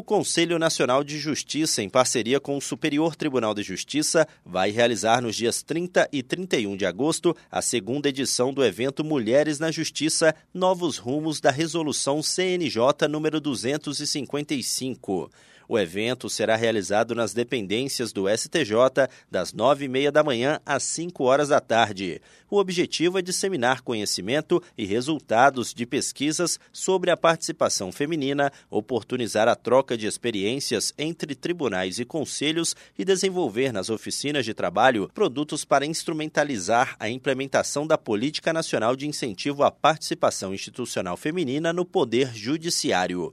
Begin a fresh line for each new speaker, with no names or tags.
O Conselho Nacional de Justiça, em parceria com o Superior Tribunal de Justiça, vai realizar nos dias 30 e 31 de agosto a segunda edição do evento Mulheres na Justiça Novos Rumos da Resolução CNJ número 255. O evento será realizado nas dependências do STJ das nove e meia da manhã às cinco horas da tarde. O objetivo é disseminar conhecimento e resultados de pesquisas sobre a participação feminina, oportunizar a troca de experiências entre tribunais e conselhos e desenvolver nas oficinas de trabalho produtos para instrumentalizar a implementação da Política Nacional de Incentivo à Participação Institucional Feminina no Poder Judiciário.